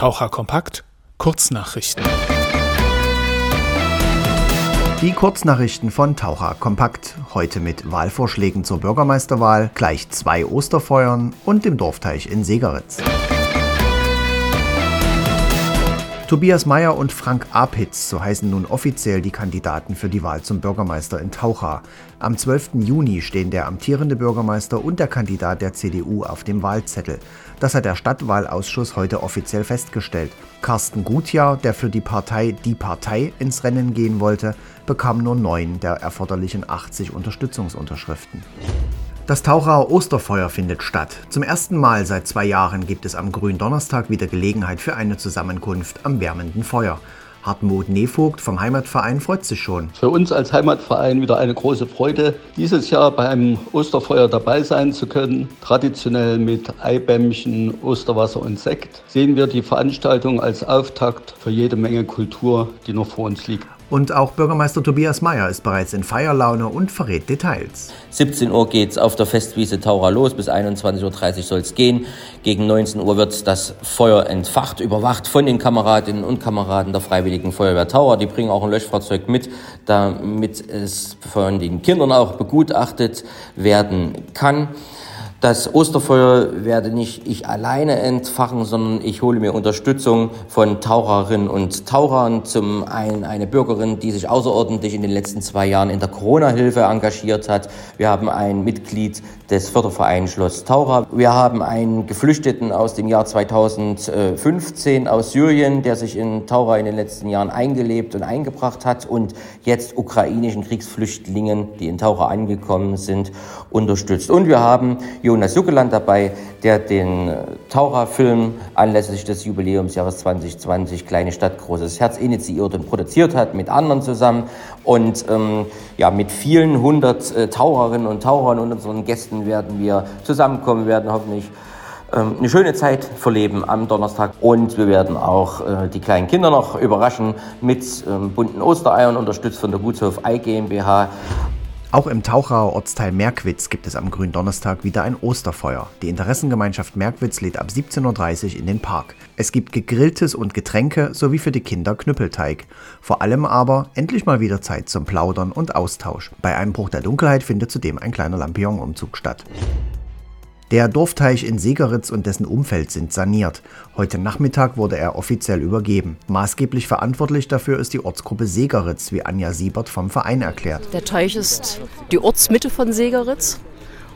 Taucher Kompakt Kurznachrichten. Die Kurznachrichten von Taucher Kompakt. Heute mit Wahlvorschlägen zur Bürgermeisterwahl, gleich zwei Osterfeuern und dem Dorfteich in Segeritz. Tobias Mayer und Frank Apitz, so heißen nun offiziell die Kandidaten für die Wahl zum Bürgermeister in Taucha. Am 12. Juni stehen der amtierende Bürgermeister und der Kandidat der CDU auf dem Wahlzettel. Das hat der Stadtwahlausschuss heute offiziell festgestellt. Carsten Gutjahr, der für die Partei Die Partei ins Rennen gehen wollte, bekam nur neun der erforderlichen 80 Unterstützungsunterschriften. Das Tauchauer Osterfeuer findet statt. Zum ersten Mal seit zwei Jahren gibt es am Gründonnerstag wieder Gelegenheit für eine Zusammenkunft am wärmenden Feuer. Hartmut Nevogt vom Heimatverein freut sich schon. Für uns als Heimatverein wieder eine große Freude, dieses Jahr beim Osterfeuer dabei sein zu können. Traditionell mit Eibämmchen, Osterwasser und Sekt sehen wir die Veranstaltung als Auftakt für jede Menge Kultur, die noch vor uns liegt. Und auch Bürgermeister Tobias Mayer ist bereits in Feierlaune und verrät Details. 17 Uhr geht es auf der Festwiese Taura los, bis 21.30 Uhr soll es gehen. Gegen 19 Uhr wird das Feuer entfacht, überwacht von den Kameradinnen und Kameraden der Freiwilligen Feuerwehr Taura. Die bringen auch ein Löschfahrzeug mit, damit es von den Kindern auch begutachtet werden kann. Das Osterfeuer werde nicht ich alleine entfachen, sondern ich hole mir Unterstützung von Taucherinnen und Tauchern. Zum einen eine Bürgerin, die sich außerordentlich in den letzten zwei Jahren in der Corona-Hilfe engagiert hat. Wir haben ein Mitglied des Fördervereins Schloss Taucher. Wir haben einen Geflüchteten aus dem Jahr 2015 aus Syrien, der sich in Taucher in den letzten Jahren eingelebt und eingebracht hat und jetzt ukrainischen Kriegsflüchtlingen, die in Taucher angekommen sind, unterstützt. Und wir haben Jonas Juckeland dabei, der den Taucherfilm anlässlich des Jubiläumsjahres 2020 Kleine Stadt, großes Herz initiiert und produziert hat mit anderen zusammen und ähm, ja, mit vielen hundert äh, Taucherinnen und Tauchern und unseren Gästen werden wir zusammenkommen, werden hoffentlich ähm, eine schöne Zeit verleben am Donnerstag und wir werden auch äh, die kleinen Kinder noch überraschen mit ähm, bunten Ostereiern, unterstützt von der Gutshof Ei GmbH. Auch im Tauchauer Ortsteil Merkwitz gibt es am Gründonnerstag wieder ein Osterfeuer. Die Interessengemeinschaft Merkwitz lädt ab 17.30 Uhr in den Park. Es gibt Gegrilltes und Getränke sowie für die Kinder Knüppelteig. Vor allem aber endlich mal wieder Zeit zum Plaudern und Austausch. Bei Einbruch der Dunkelheit findet zudem ein kleiner Lampion-Umzug statt. Der Dorfteich in Segeritz und dessen Umfeld sind saniert. Heute Nachmittag wurde er offiziell übergeben. Maßgeblich verantwortlich dafür ist die Ortsgruppe Segeritz, wie Anja Siebert vom Verein erklärt. Der Teich ist die Ortsmitte von Segeritz.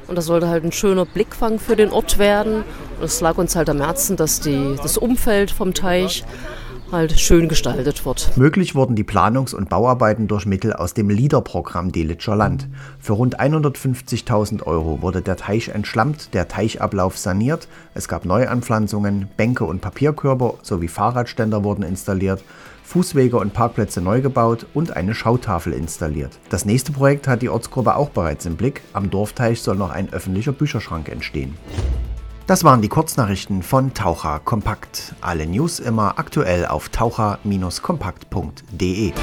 Und das sollte halt ein schöner Blickfang für den Ort werden. Und es lag uns halt am Herzen, dass die, das Umfeld vom Teich halt schön gestaltet wird. Möglich wurden die Planungs- und Bauarbeiten durch Mittel aus dem LEADER-Programm Delitscher Land. Für rund 150.000 Euro wurde der Teich entschlammt, der Teichablauf saniert, es gab Neuanpflanzungen, Bänke und Papierkörper sowie Fahrradständer wurden installiert, Fußwege und Parkplätze neu gebaut und eine Schautafel installiert. Das nächste Projekt hat die Ortsgruppe auch bereits im Blick. Am Dorfteich soll noch ein öffentlicher Bücherschrank entstehen. Das waren die Kurznachrichten von Taucher Kompakt. Alle News immer aktuell auf taucher-kompakt.de.